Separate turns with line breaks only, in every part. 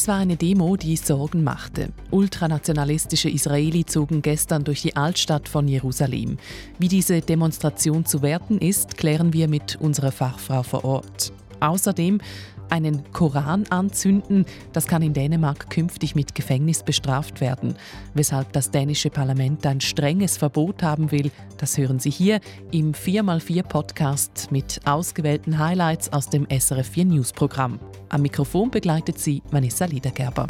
Es war eine Demo, die Sorgen machte. Ultranationalistische Israeli zogen gestern durch die Altstadt von Jerusalem. Wie diese Demonstration zu werten ist, klären wir mit unserer Fachfrau vor Ort. Außerdem einen Koran anzünden, das kann in Dänemark künftig mit Gefängnis bestraft werden. Weshalb das dänische Parlament ein strenges Verbot haben will, das hören Sie hier im 4x4 Podcast mit ausgewählten Highlights aus dem SRF 4 News Programm. Am Mikrofon begleitet Sie Vanessa Liedergerber.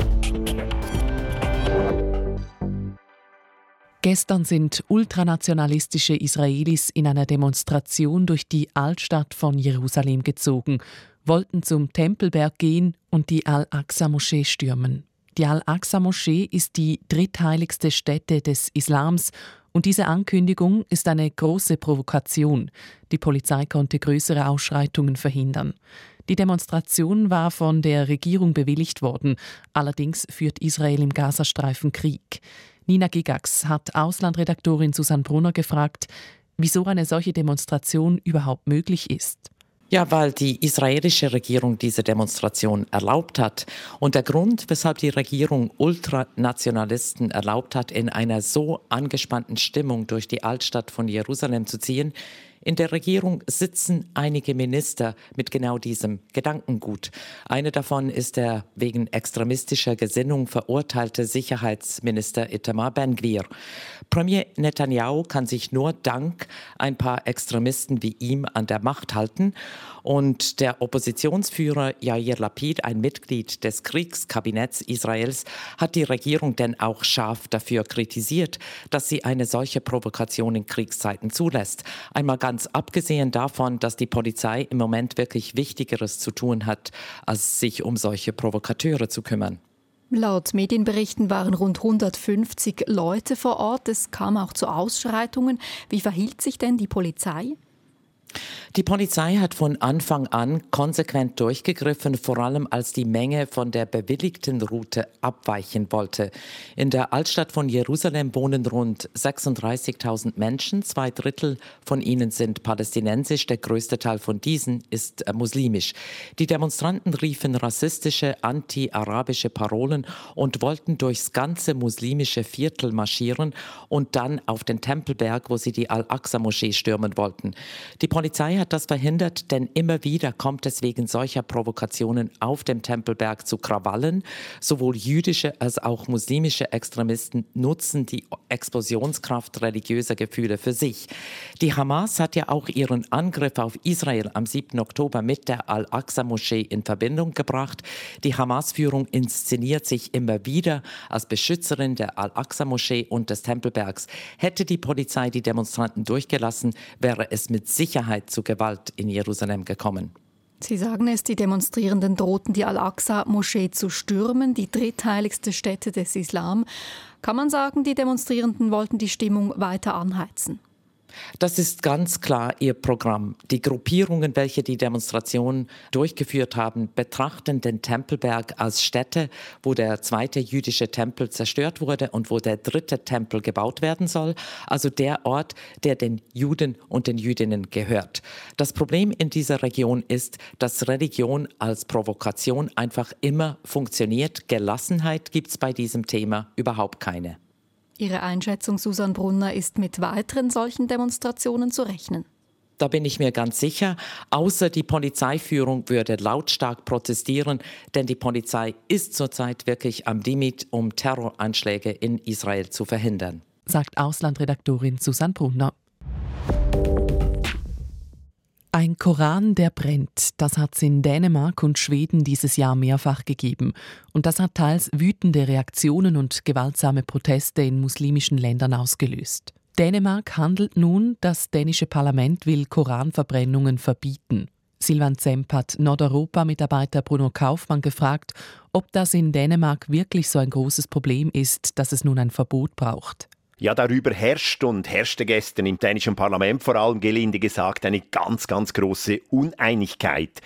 Gestern sind ultranationalistische Israelis in einer Demonstration durch die Altstadt von Jerusalem gezogen wollten zum Tempelberg gehen und die Al-Aqsa-Moschee stürmen. Die Al-Aqsa-Moschee ist die drittheiligste Stätte des Islams und diese Ankündigung ist eine große Provokation. Die Polizei konnte größere Ausschreitungen verhindern. Die Demonstration war von der Regierung bewilligt worden. Allerdings führt Israel im Gazastreifen Krieg. Nina Gigax hat Auslandredaktorin Susanne Brunner gefragt, wieso eine solche Demonstration überhaupt möglich ist.
Ja, weil die israelische Regierung diese Demonstration erlaubt hat. Und der Grund, weshalb die Regierung Ultranationalisten erlaubt hat, in einer so angespannten Stimmung durch die Altstadt von Jerusalem zu ziehen, in der Regierung sitzen einige Minister mit genau diesem Gedankengut. Eine davon ist der wegen extremistischer Gesinnung verurteilte Sicherheitsminister Itamar Ben-Gvir. Premier Netanyahu kann sich nur dank ein paar Extremisten wie ihm an der Macht halten und der Oppositionsführer Yair Lapid, ein Mitglied des Kriegskabinetts Israels, hat die Regierung denn auch scharf dafür kritisiert, dass sie eine solche Provokation in Kriegszeiten zulässt. Einmal ganz abgesehen davon, dass die Polizei im Moment wirklich Wichtigeres zu tun hat, als sich um solche Provokateure zu kümmern.
Laut Medienberichten waren rund 150 Leute vor Ort. Es kam auch zu Ausschreitungen. Wie verhielt sich denn die Polizei?
Die Polizei hat von Anfang an konsequent durchgegriffen, vor allem als die Menge von der bewilligten Route abweichen wollte. In der Altstadt von Jerusalem wohnen rund 36.000 Menschen, zwei Drittel von ihnen sind palästinensisch, der größte Teil von diesen ist äh, muslimisch. Die Demonstranten riefen rassistische, anti-arabische Parolen und wollten durchs ganze muslimische Viertel marschieren und dann auf den Tempelberg, wo sie die Al-Aqsa-Moschee stürmen wollten. Die hat das verhindert, denn immer wieder kommt es wegen solcher Provokationen auf dem Tempelberg zu Krawallen. Sowohl jüdische als auch muslimische Extremisten nutzen die Explosionskraft religiöser Gefühle für sich. Die Hamas hat ja auch ihren Angriff auf Israel am 7. Oktober mit der Al-Aqsa-Moschee in Verbindung gebracht. Die Hamas-Führung inszeniert sich immer wieder als Beschützerin der Al-Aqsa-Moschee und des Tempelbergs. Hätte die Polizei die Demonstranten durchgelassen, wäre es mit Sicherheit Sicherheit zu Gewalt in Jerusalem gekommen.
Sie sagen es, die Demonstrierenden drohten die Al-Aqsa-Moschee zu stürmen, die drittheiligste Stätte des Islam. Kann man sagen, die Demonstrierenden wollten die Stimmung weiter anheizen?
Das ist ganz klar ihr Programm. Die Gruppierungen, welche die Demonstration durchgeführt haben, betrachten den Tempelberg als Stätte, wo der zweite jüdische Tempel zerstört wurde und wo der dritte Tempel gebaut werden soll, also der Ort, der den Juden und den Jüdinnen gehört. Das Problem in dieser Region ist, dass Religion als Provokation einfach immer funktioniert. Gelassenheit gibt es bei diesem Thema überhaupt keine.
Ihre Einschätzung, Susan Brunner, ist mit weiteren solchen Demonstrationen zu rechnen.
Da bin ich mir ganz sicher. Außer die Polizeiführung würde lautstark protestieren, denn die Polizei ist zurzeit wirklich am Limit, um Terroranschläge in Israel zu verhindern.
Sagt Auslandredaktorin Susan Brunner. Ein Koran, der brennt, das hat es in Dänemark und Schweden dieses Jahr mehrfach gegeben. Und das hat teils wütende Reaktionen und gewaltsame Proteste in muslimischen Ländern ausgelöst. Dänemark handelt nun, das dänische Parlament will Koranverbrennungen verbieten. Silvan Zemp hat Nordeuropa-Mitarbeiter Bruno Kaufmann gefragt, ob das in Dänemark wirklich so ein großes Problem ist, dass es nun ein Verbot braucht.
Ja, darüber herrscht und herrschte gestern im dänischen Parlament vor allem gelinde gesagt eine ganz, ganz große Uneinigkeit.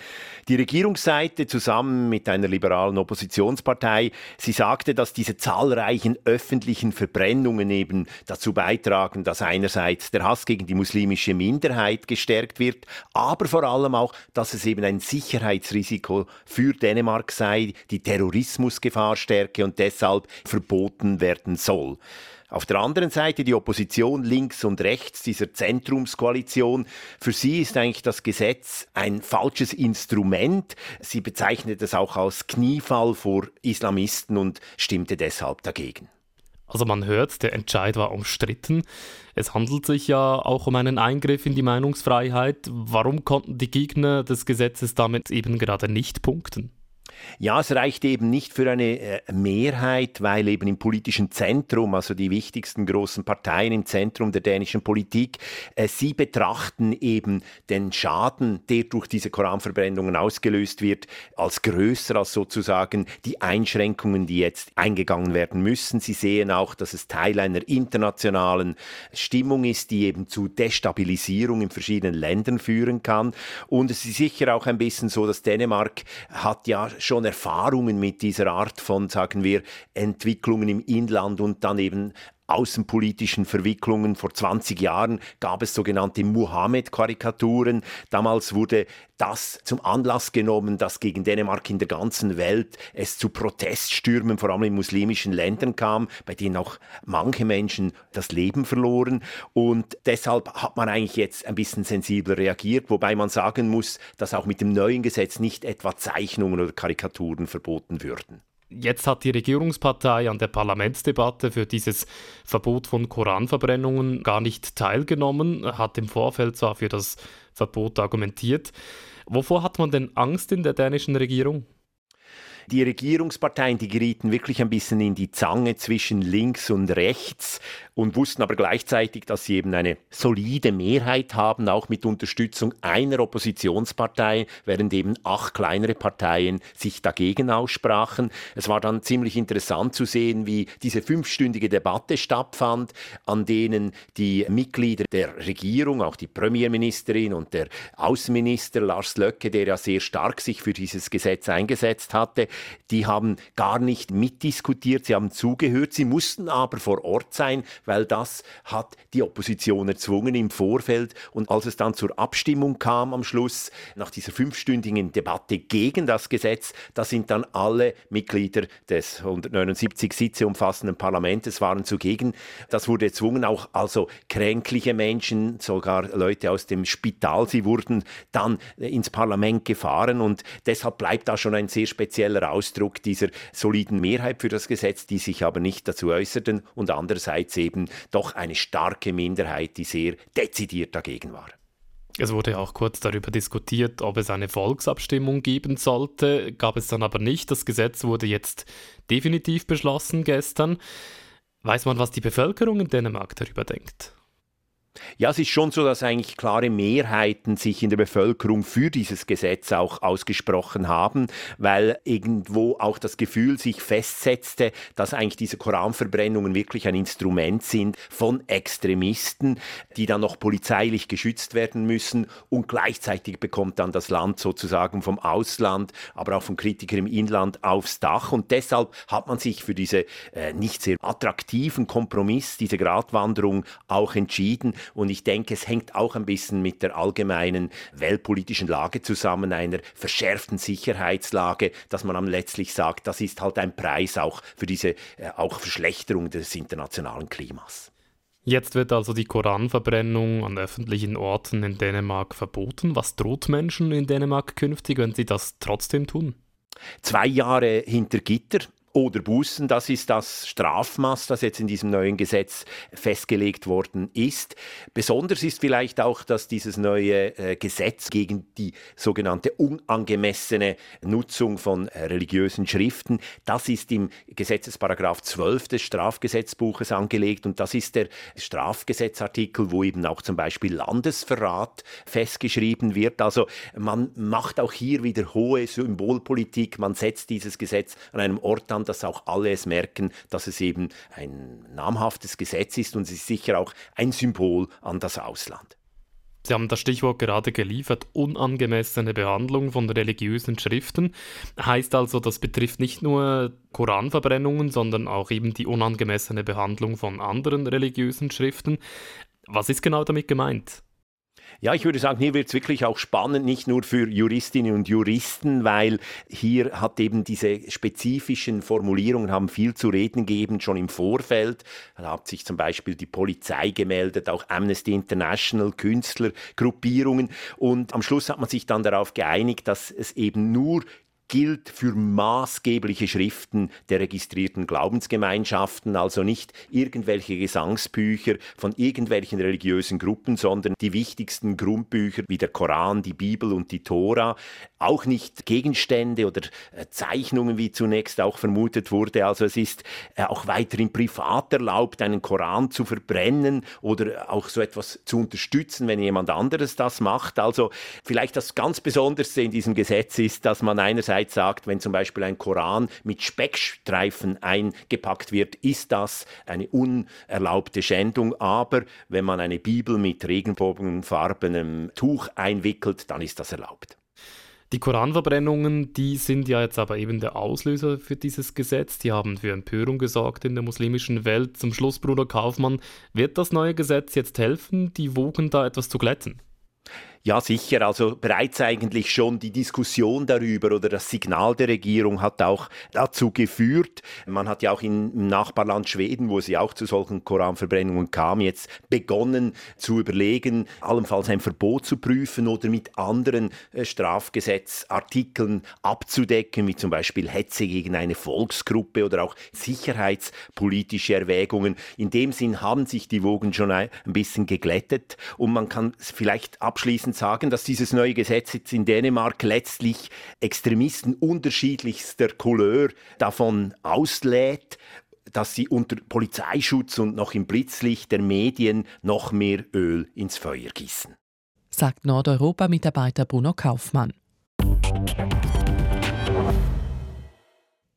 Die Regierungsseite zusammen mit einer liberalen Oppositionspartei, sie sagte, dass diese zahlreichen öffentlichen Verbrennungen eben dazu beitragen, dass einerseits der Hass gegen die muslimische Minderheit gestärkt wird, aber vor allem auch, dass es eben ein Sicherheitsrisiko für Dänemark sei, die Terrorismusgefahr stärke und deshalb verboten werden soll. Auf der anderen Seite die Opposition links und rechts dieser Zentrumskoalition. Für sie ist eigentlich das Gesetz ein falsches Instrument. Sie bezeichnet es auch als Kniefall vor Islamisten und stimmte deshalb dagegen.
Also man hört, der Entscheid war umstritten. Es handelt sich ja auch um einen Eingriff in die Meinungsfreiheit. Warum konnten die Gegner des Gesetzes damit eben gerade nicht punkten?
Ja, es reicht eben nicht für eine äh, Mehrheit, weil eben im politischen Zentrum, also die wichtigsten großen Parteien im Zentrum der dänischen Politik, äh, sie betrachten eben den Schaden, der durch diese Koranverbrennungen ausgelöst wird, als größer als sozusagen die Einschränkungen, die jetzt eingegangen werden müssen. Sie sehen auch, dass es Teil einer internationalen Stimmung ist, die eben zu Destabilisierung in verschiedenen Ländern führen kann. Und es ist sicher auch ein bisschen so, dass Dänemark hat ja schon Erfahrungen mit dieser Art von, sagen wir, Entwicklungen im Inland und dann eben außenpolitischen Verwicklungen. Vor 20 Jahren gab es sogenannte Muhammad-Karikaturen. Damals wurde das zum Anlass genommen, dass gegen Dänemark in der ganzen Welt es zu Proteststürmen, vor allem in muslimischen Ländern kam, bei denen auch manche Menschen das Leben verloren. Und deshalb hat man eigentlich jetzt ein bisschen sensibler reagiert, wobei man sagen muss, dass auch mit dem neuen Gesetz nicht etwa Zeichnungen oder Karikaturen verboten würden.
Jetzt hat die Regierungspartei an der Parlamentsdebatte für dieses Verbot von Koranverbrennungen gar nicht teilgenommen, hat im Vorfeld zwar für das Verbot argumentiert. Wovor hat man denn Angst in der dänischen Regierung?
Die Regierungsparteien, die gerieten wirklich ein bisschen in die Zange zwischen links und rechts und wussten aber gleichzeitig, dass sie eben eine solide Mehrheit haben, auch mit Unterstützung einer Oppositionspartei, während eben acht kleinere Parteien sich dagegen aussprachen. Es war dann ziemlich interessant zu sehen, wie diese fünfstündige Debatte stattfand, an denen die Mitglieder der Regierung, auch die Premierministerin und der Außenminister Lars Löcke, der ja sehr stark sich für dieses Gesetz eingesetzt hatte, die haben gar nicht mitdiskutiert, sie haben zugehört, sie mussten aber vor Ort sein, weil das hat die Opposition erzwungen im Vorfeld. Und als es dann zur Abstimmung kam am Schluss, nach dieser fünfstündigen Debatte gegen das Gesetz, da sind dann alle Mitglieder des 179 Sitze umfassenden Parlaments waren zugegen. Das wurde erzwungen, auch also kränkliche Menschen, sogar Leute aus dem Spital, sie wurden dann ins Parlament gefahren und deshalb bleibt da schon ein sehr spezieller Ausdruck dieser soliden Mehrheit für das Gesetz, die sich aber nicht dazu äußerten und andererseits eben doch eine starke Minderheit, die sehr dezidiert dagegen war.
Es wurde auch kurz darüber diskutiert, ob es eine Volksabstimmung geben sollte, gab es dann aber nicht. Das Gesetz wurde jetzt definitiv beschlossen gestern. Weiß man, was die Bevölkerung in Dänemark darüber denkt?
Ja, es ist schon so, dass eigentlich klare Mehrheiten sich in der Bevölkerung für dieses Gesetz auch ausgesprochen haben, weil irgendwo auch das Gefühl sich festsetzte, dass eigentlich diese Koranverbrennungen wirklich ein Instrument sind von Extremisten, die dann noch polizeilich geschützt werden müssen. Und gleichzeitig bekommt dann das Land sozusagen vom Ausland, aber auch von Kritikern im Inland aufs Dach. Und deshalb hat man sich für diese äh, nicht sehr attraktiven Kompromiss, diese Gratwanderung auch entschieden und ich denke, es hängt auch ein bisschen mit der allgemeinen weltpolitischen Lage zusammen, einer verschärften Sicherheitslage, dass man dann letztlich sagt, das ist halt ein Preis auch für diese äh, auch Verschlechterung des internationalen Klimas.
Jetzt wird also die Koranverbrennung an öffentlichen Orten in Dänemark verboten. Was droht Menschen in Dänemark künftig, wenn sie das trotzdem tun?
Zwei Jahre hinter Gitter oder Bußen. Das ist das Strafmaß, das jetzt in diesem neuen Gesetz festgelegt worden ist. Besonders ist vielleicht auch, dass dieses neue äh, Gesetz gegen die sogenannte unangemessene Nutzung von äh, religiösen Schriften, das ist im Gesetzesparagraf 12 des Strafgesetzbuches angelegt und das ist der Strafgesetzartikel, wo eben auch zum Beispiel Landesverrat festgeschrieben wird. Also man macht auch hier wieder hohe Symbolpolitik, man setzt dieses Gesetz an einem Ort an, dass auch alle es merken, dass es eben ein namhaftes Gesetz ist und es ist sicher auch ein Symbol an das Ausland.
Sie haben das Stichwort gerade geliefert, unangemessene Behandlung von religiösen Schriften. Heißt also, das betrifft nicht nur Koranverbrennungen, sondern auch eben die unangemessene Behandlung von anderen religiösen Schriften. Was ist genau damit gemeint?
Ja, ich würde sagen, hier wird es wirklich auch spannend, nicht nur für Juristinnen und Juristen, weil hier hat eben diese spezifischen Formulierungen haben viel zu reden gegeben, schon im Vorfeld. Da hat sich zum Beispiel die Polizei gemeldet, auch Amnesty International, Künstlergruppierungen. Und am Schluss hat man sich dann darauf geeinigt, dass es eben nur gilt für maßgebliche Schriften der registrierten Glaubensgemeinschaften, also nicht irgendwelche Gesangsbücher von irgendwelchen religiösen Gruppen, sondern die wichtigsten Grundbücher wie der Koran, die Bibel und die Tora, auch nicht Gegenstände oder äh, Zeichnungen, wie zunächst auch vermutet wurde. Also es ist äh, auch weiterhin privat erlaubt, einen Koran zu verbrennen oder auch so etwas zu unterstützen, wenn jemand anderes das macht. Also vielleicht das ganz Besonderste in diesem Gesetz ist, dass man einerseits einerseits sagt, wenn zum Beispiel ein Koran mit Speckstreifen eingepackt wird, ist das eine unerlaubte Schändung. Aber wenn man eine Bibel mit regenbogenfarbenem Tuch einwickelt, dann ist das erlaubt.
Die Koranverbrennungen, die sind ja jetzt aber eben der Auslöser für dieses Gesetz. Die haben für Empörung gesorgt in der muslimischen Welt. Zum Schluss, Bruder Kaufmann, wird das neue Gesetz jetzt helfen, die Wogen da etwas zu glätten?
Ja, sicher. Also bereits eigentlich schon die Diskussion darüber oder das Signal der Regierung hat auch dazu geführt. Man hat ja auch im Nachbarland Schweden, wo es ja auch zu solchen Koranverbrennungen kam, jetzt begonnen zu überlegen, allenfalls ein Verbot zu prüfen oder mit anderen äh, Strafgesetzartikeln abzudecken, wie zum Beispiel Hetze gegen eine Volksgruppe oder auch sicherheitspolitische Erwägungen. In dem Sinn haben sich die Wogen schon ein bisschen geglättet und man kann vielleicht abschließend sagen, dass dieses neue Gesetz jetzt in Dänemark letztlich Extremisten unterschiedlichster Couleur davon auslädt, dass sie unter Polizeischutz und noch im Blitzlicht der Medien noch mehr Öl ins Feuer gießen.
Sagt Nordeuropa-Mitarbeiter Bruno Kaufmann.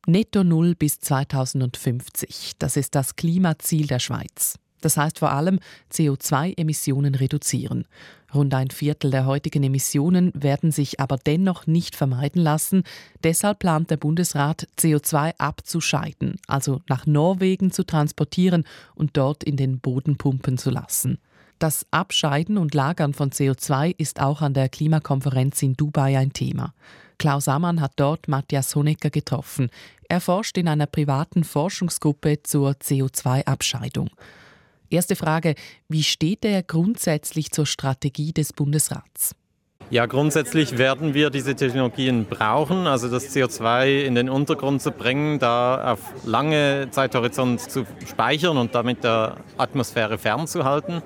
Netto Null bis 2050. Das ist das Klimaziel der Schweiz. Das heißt vor allem CO2-Emissionen reduzieren. Rund ein Viertel der heutigen Emissionen werden sich aber dennoch nicht vermeiden lassen. Deshalb plant der Bundesrat, CO2 abzuscheiden, also nach Norwegen zu transportieren und dort in den Boden pumpen zu lassen. Das Abscheiden und Lagern von CO2 ist auch an der Klimakonferenz in Dubai ein Thema. Klaus Ammann hat dort Matthias Honecker getroffen. Er forscht in einer privaten Forschungsgruppe zur CO2-Abscheidung. Erste Frage, wie steht er grundsätzlich zur Strategie des Bundesrats?
Ja, grundsätzlich werden wir diese Technologien brauchen, also das CO2 in den Untergrund zu bringen, da auf lange Zeithorizont zu speichern und damit der Atmosphäre fernzuhalten.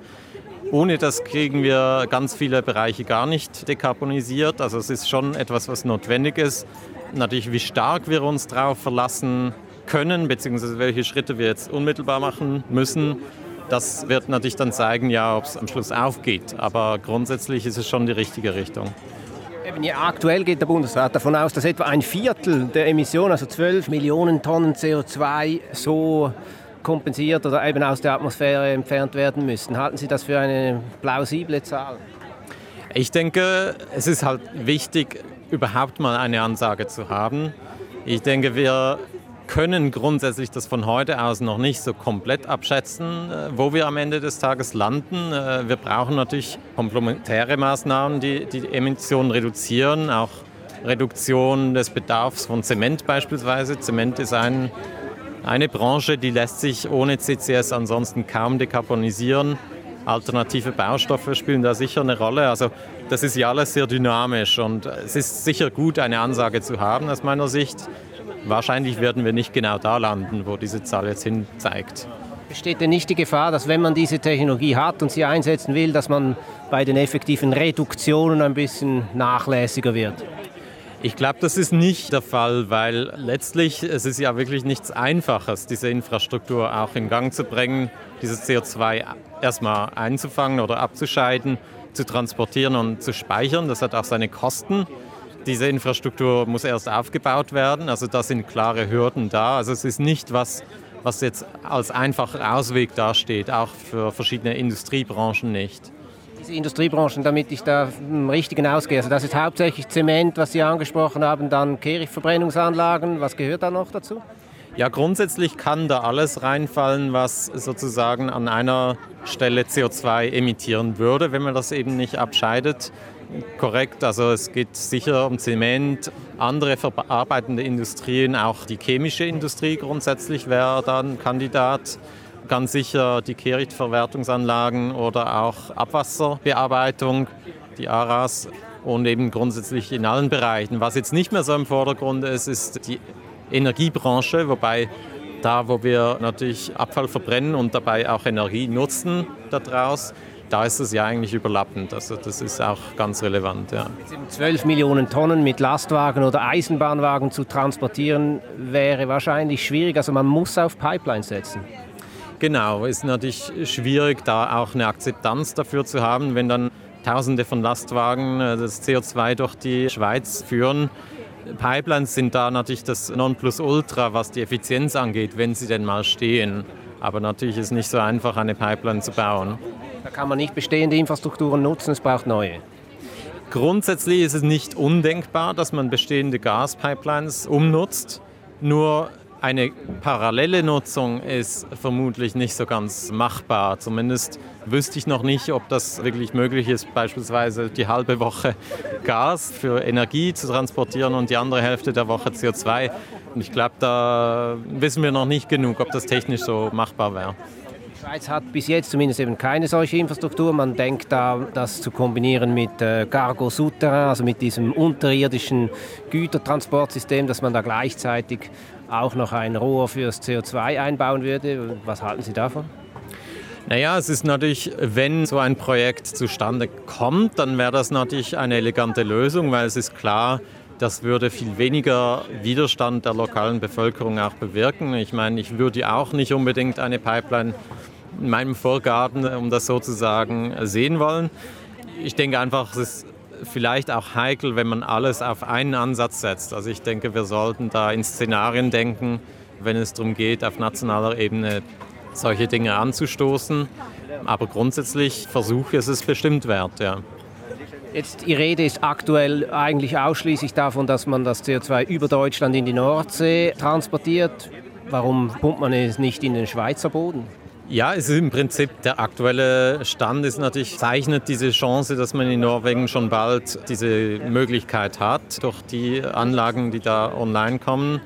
Ohne das kriegen wir ganz viele Bereiche gar nicht dekarbonisiert. Also es ist schon etwas, was notwendig ist. Natürlich, wie stark wir uns darauf verlassen können, beziehungsweise welche Schritte wir jetzt unmittelbar machen müssen, das wird natürlich dann zeigen, ja, ob es am Schluss aufgeht. Aber grundsätzlich ist es schon die richtige Richtung.
Eben, ja, aktuell geht der Bundesrat davon aus, dass etwa ein Viertel der Emissionen, also 12 Millionen Tonnen CO2, so kompensiert oder eben aus der Atmosphäre entfernt werden müssen. Halten Sie das für eine plausible Zahl?
Ich denke, es ist halt wichtig, überhaupt mal eine Ansage zu haben. Ich denke, wir können grundsätzlich das von heute aus noch nicht so komplett abschätzen, äh, wo wir am Ende des Tages landen. Äh, wir brauchen natürlich komplementäre Maßnahmen, die die Emissionen reduzieren, auch Reduktion des Bedarfs von Zement beispielsweise. Zement ist ein, eine Branche, die lässt sich ohne CCS ansonsten kaum dekarbonisieren. Alternative Baustoffe spielen da sicher eine Rolle. Also das ist ja alles sehr dynamisch und es ist sicher gut, eine Ansage zu haben aus meiner Sicht. Wahrscheinlich werden wir nicht genau da landen, wo diese Zahl jetzt hin zeigt.
Besteht denn nicht die Gefahr, dass wenn man diese Technologie hat und sie einsetzen will, dass man bei den effektiven Reduktionen ein bisschen nachlässiger wird?
Ich glaube, das ist nicht der Fall, weil letztlich es ist ja wirklich nichts Einfaches, diese Infrastruktur auch in Gang zu bringen, dieses CO2 erstmal einzufangen oder abzuscheiden, zu transportieren und zu speichern. Das hat auch seine Kosten. Diese Infrastruktur muss erst aufgebaut werden, also da sind klare Hürden da. Also es ist nicht was, was jetzt als einfacher Ausweg dasteht, auch für verschiedene Industriebranchen nicht.
Diese Industriebranchen, damit ich da im Richtigen ausgehe, also das ist hauptsächlich Zement, was Sie angesprochen haben, dann Kehrichtverbrennungsanlagen, was gehört da noch dazu?
Ja, grundsätzlich kann da alles reinfallen, was sozusagen an einer Stelle CO2 emittieren würde, wenn man das eben nicht abscheidet. Korrekt, also es geht sicher um Zement, andere verarbeitende Industrien, auch die chemische Industrie grundsätzlich wäre dann Kandidat. Ganz sicher die Kehrichtverwertungsanlagen oder auch Abwasserbearbeitung, die ARAS und eben grundsätzlich in allen Bereichen. Was jetzt nicht mehr so im Vordergrund ist, ist die Energiebranche, wobei da, wo wir natürlich Abfall verbrennen und dabei auch Energie nutzen daraus, da ist es ja eigentlich überlappend. Also das ist auch ganz relevant. Ja.
12 Millionen Tonnen mit Lastwagen oder Eisenbahnwagen zu transportieren, wäre wahrscheinlich schwierig. Also man muss auf Pipelines setzen.
Genau, ist natürlich schwierig, da auch eine Akzeptanz dafür zu haben, wenn dann Tausende von Lastwagen äh, das CO2 durch die Schweiz führen Pipelines sind da natürlich das Nonplusultra, was die Effizienz angeht, wenn sie denn mal stehen. Aber natürlich ist es nicht so einfach, eine Pipeline zu bauen.
Da kann man nicht bestehende Infrastrukturen nutzen, es braucht neue.
Grundsätzlich ist es nicht undenkbar, dass man bestehende Gaspipelines umnutzt. Nur eine parallele Nutzung ist vermutlich nicht so ganz machbar. Zumindest wüsste ich noch nicht, ob das wirklich möglich ist, beispielsweise die halbe Woche Gas für Energie zu transportieren und die andere Hälfte der Woche CO2. Und ich glaube, da wissen wir noch nicht genug, ob das technisch so machbar wäre.
Die Schweiz hat bis jetzt zumindest eben keine solche Infrastruktur. Man denkt da, das zu kombinieren mit äh, Cargo Souterrain, also mit diesem unterirdischen Gütertransportsystem, dass man da gleichzeitig auch noch ein Rohr fürs CO2 einbauen würde. Was halten Sie davon?
Naja, es ist natürlich, wenn so ein Projekt zustande kommt, dann wäre das natürlich eine elegante Lösung, weil es ist klar, das würde viel weniger Widerstand der lokalen Bevölkerung auch bewirken. Ich meine, ich würde auch nicht unbedingt eine Pipeline in meinem Vorgarten, um das so zu sagen, sehen wollen. Ich denke einfach, es ist vielleicht auch heikel, wenn man alles auf einen Ansatz setzt. Also ich denke, wir sollten da in Szenarien denken, wenn es darum geht, auf nationaler Ebene solche Dinge anzustoßen. Aber grundsätzlich Versuche ist es bestimmt wert, ja.
Jetzt, die Rede ist aktuell eigentlich ausschließlich davon, dass man das CO2 über Deutschland in die Nordsee transportiert. Warum pumpt man es nicht in den Schweizer Boden?
Ja, es ist im Prinzip der aktuelle Stand ist natürlich zeichnet diese Chance, dass man in Norwegen schon bald diese Möglichkeit hat durch die Anlagen, die da online kommen.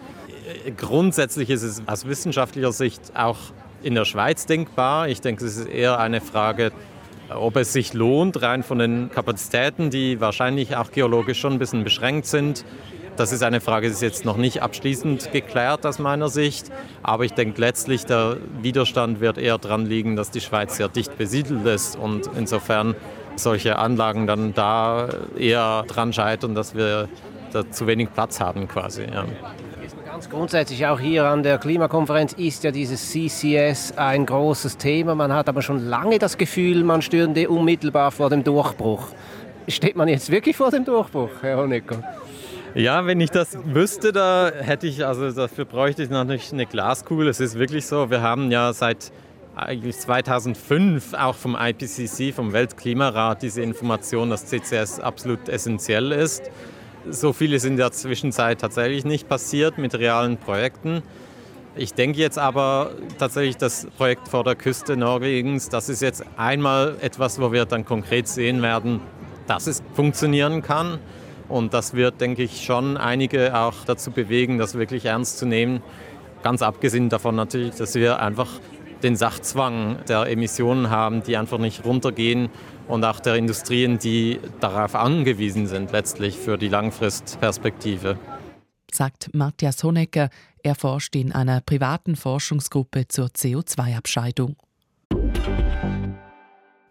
Grundsätzlich ist es aus wissenschaftlicher Sicht auch in der Schweiz denkbar. Ich denke, es ist eher eine Frage, ob es sich lohnt, rein von den Kapazitäten, die wahrscheinlich auch geologisch schon ein bisschen beschränkt sind, das ist eine Frage, die ist jetzt noch nicht abschließend geklärt aus meiner Sicht. Aber ich denke letztlich, der Widerstand wird eher daran liegen, dass die Schweiz sehr dicht besiedelt ist und insofern solche Anlagen dann da eher dran scheitern, dass wir da zu wenig Platz haben quasi. Ja.
Ganz grundsätzlich auch hier an der Klimakonferenz ist ja dieses CCS ein großes Thema. Man hat aber schon lange das Gefühl, man stünde unmittelbar vor dem Durchbruch. Steht man jetzt wirklich vor dem Durchbruch, Herr Honecker?
Ja, wenn ich das wüsste, da hätte ich, also dafür bräuchte ich natürlich eine Glaskugel. Es ist wirklich so, wir haben ja seit eigentlich 2005 auch vom IPCC, vom Weltklimarat, diese Information, dass CCS absolut essentiell ist. So viel ist in der Zwischenzeit tatsächlich nicht passiert mit realen Projekten. Ich denke jetzt aber tatsächlich, das Projekt vor der Küste Norwegens, das ist jetzt einmal etwas, wo wir dann konkret sehen werden, dass es funktionieren kann. Und das wird, denke ich, schon einige auch dazu bewegen, das wirklich ernst zu nehmen. Ganz abgesehen davon natürlich, dass wir einfach den Sachzwang der Emissionen haben, die einfach nicht runtergehen und auch der Industrien, die darauf angewiesen sind, letztlich für die Langfristperspektive.
Sagt Matthias Honecker. Er forscht in einer privaten Forschungsgruppe zur CO2-Abscheidung.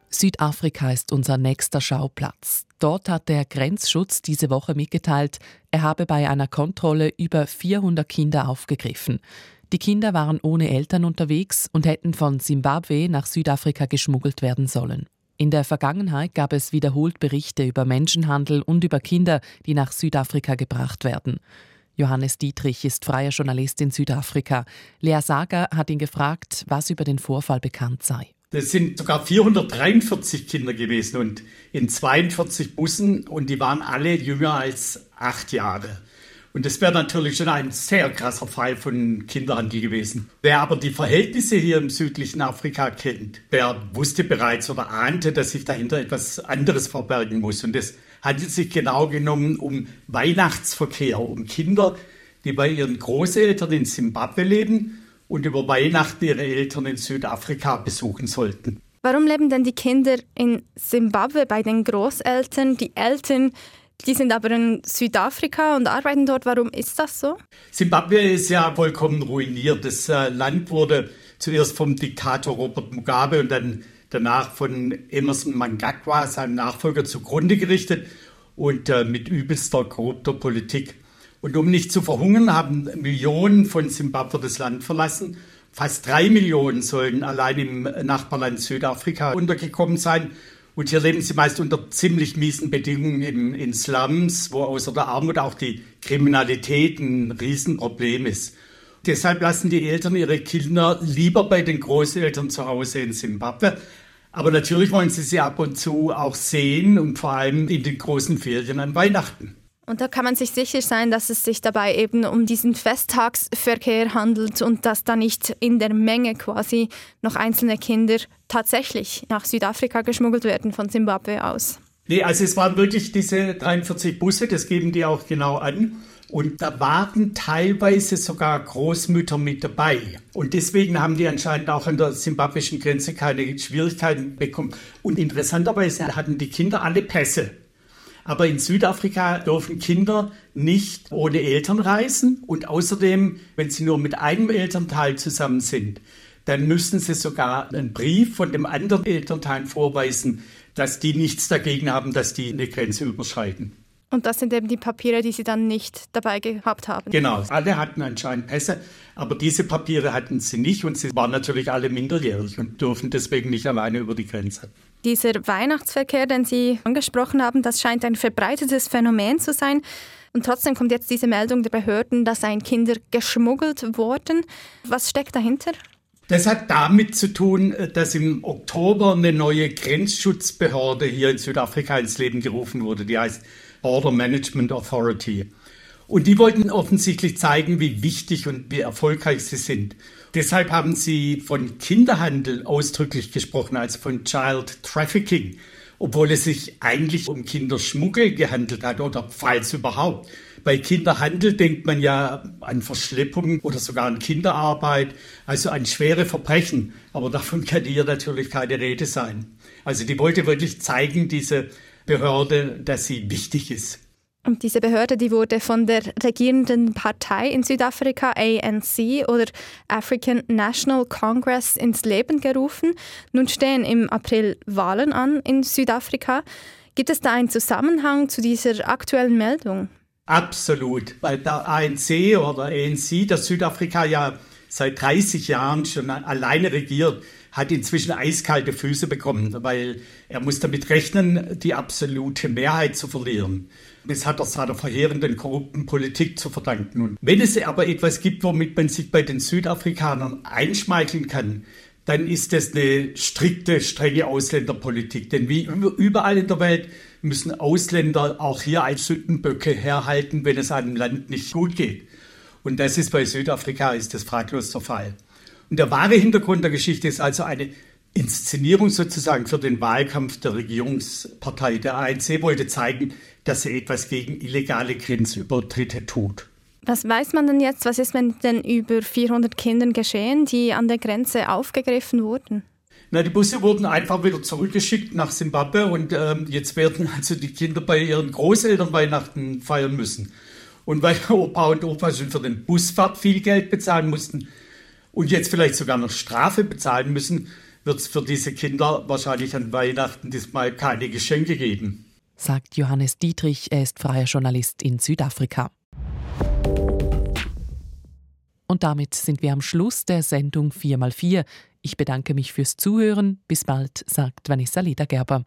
Südafrika ist unser nächster Schauplatz. Dort hat der Grenzschutz diese Woche mitgeteilt, er habe bei einer Kontrolle über 400 Kinder aufgegriffen. Die Kinder waren ohne Eltern unterwegs und hätten von Simbabwe nach Südafrika geschmuggelt werden sollen. In der Vergangenheit gab es wiederholt Berichte über Menschenhandel und über Kinder, die nach Südafrika gebracht werden. Johannes Dietrich ist freier Journalist in Südafrika. Lea Sager hat ihn gefragt, was über den Vorfall bekannt sei.
Das sind sogar 443 Kinder gewesen und in 42 Bussen und die waren alle jünger als acht Jahre. Und das wäre natürlich schon ein sehr krasser Fall von Kinderhandel gewesen. Wer aber die Verhältnisse hier im südlichen Afrika kennt, der wusste bereits oder ahnte, dass sich dahinter etwas anderes verbergen muss. Und es handelt sich genau genommen um Weihnachtsverkehr, um Kinder, die bei ihren Großeltern in Simbabwe leben und über Weihnachten ihre Eltern in Südafrika besuchen sollten.
Warum leben denn die Kinder in Simbabwe bei den Großeltern? Die Eltern die sind aber in Südafrika und arbeiten dort. Warum ist das so?
Simbabwe ist ja vollkommen ruiniert. Das äh, Land wurde zuerst vom Diktator Robert Mugabe und dann danach von Emerson Mnangagwa, seinem Nachfolger, zugrunde gerichtet und äh, mit übelster korrupter Politik. Und um nicht zu verhungern, haben Millionen von Simbabwe das Land verlassen. Fast drei Millionen sollen allein im Nachbarland Südafrika untergekommen sein. Und hier leben sie meist unter ziemlich miesen Bedingungen in, in Slums, wo außer der Armut auch die Kriminalität ein Riesenproblem ist. Deshalb lassen die Eltern ihre Kinder lieber bei den Großeltern zu Hause in Simbabwe. Aber natürlich wollen sie sie ab und zu auch sehen und vor allem in den großen Ferien an Weihnachten.
Und da kann man sich sicher sein, dass es sich dabei eben um diesen Festtagsverkehr handelt und dass da nicht in der Menge quasi noch einzelne Kinder tatsächlich nach Südafrika geschmuggelt werden von Zimbabwe aus.
Nee, also es waren wirklich diese 43 Busse, das geben die auch genau an. Und da waren teilweise sogar Großmütter mit dabei. Und deswegen haben die anscheinend auch an der simbabwischen Grenze keine Schwierigkeiten bekommen. Und interessanterweise hatten die Kinder alle Pässe. Aber in Südafrika dürfen Kinder nicht ohne Eltern reisen und außerdem, wenn sie nur mit einem Elternteil zusammen sind, dann müssen sie sogar einen Brief von dem anderen Elternteil vorweisen, dass die nichts dagegen haben, dass die eine Grenze überschreiten.
Und das sind eben die Papiere, die Sie dann nicht dabei gehabt haben.
Genau, alle hatten anscheinend Pässe, aber diese Papiere hatten sie nicht und sie waren natürlich alle minderjährig und durften deswegen nicht alleine über die Grenze.
Dieser Weihnachtsverkehr, den Sie angesprochen haben, das scheint ein verbreitetes Phänomen zu sein. Und trotzdem kommt jetzt diese Meldung der Behörden, dass ein Kinder geschmuggelt wurden. Was steckt dahinter?
Das hat damit zu tun, dass im Oktober eine neue Grenzschutzbehörde hier in Südafrika ins Leben gerufen wurde. Die heißt Border Management Authority. Und die wollten offensichtlich zeigen, wie wichtig und wie erfolgreich sie sind. Deshalb haben sie von Kinderhandel ausdrücklich gesprochen, also von Child Trafficking, obwohl es sich eigentlich um Kinderschmuggel gehandelt hat oder falls überhaupt. Bei Kinderhandel denkt man ja an Verschleppung oder sogar an Kinderarbeit, also an schwere Verbrechen. Aber davon kann hier natürlich keine Rede sein. Also die wollte wirklich zeigen, diese Behörde, dass sie wichtig ist.
Und diese Behörde, die wurde von der regierenden Partei in Südafrika, ANC oder African National Congress, ins Leben gerufen. Nun stehen im April Wahlen an in Südafrika. Gibt es da einen Zusammenhang zu dieser aktuellen Meldung?
Absolut, weil der ANC oder ANC, der Südafrika ja seit 30 Jahren schon alleine regiert, hat inzwischen eiskalte Füße bekommen, weil er muss damit rechnen, die absolute Mehrheit zu verlieren. Das hat er seiner verheerenden korrupten Politik zu verdanken. Und wenn es aber etwas gibt, womit man sich bei den Südafrikanern einschmeicheln kann, dann ist das eine strikte, strenge Ausländerpolitik. Denn wie überall in der Welt müssen Ausländer auch hier als Sündenböcke herhalten, wenn es einem Land nicht gut geht. Und das ist bei Südafrika ist das fraglos der Fall. Und der wahre Hintergrund der Geschichte ist also eine Inszenierung sozusagen für den Wahlkampf der Regierungspartei. Der ANC wollte zeigen, dass er etwas gegen illegale Grenzübertritte tut.
Was weiß man denn jetzt? Was ist mit den über 400 Kindern geschehen, die an der Grenze aufgegriffen wurden?
Na, die Busse wurden einfach wieder zurückgeschickt nach Simbabwe und ähm, jetzt werden also die Kinder bei ihren Großeltern Weihnachten feiern müssen. Und weil Opa und Opa schon für den Busfahrt viel Geld bezahlen mussten, und jetzt vielleicht sogar noch Strafe bezahlen müssen, wird es für diese Kinder wahrscheinlich an Weihnachten diesmal keine Geschenke geben.
Sagt Johannes Dietrich, er ist freier Journalist in Südafrika. Und damit sind wir am Schluss der Sendung 4x4. Ich bedanke mich fürs Zuhören. Bis bald, sagt Vanessa Ledergerber.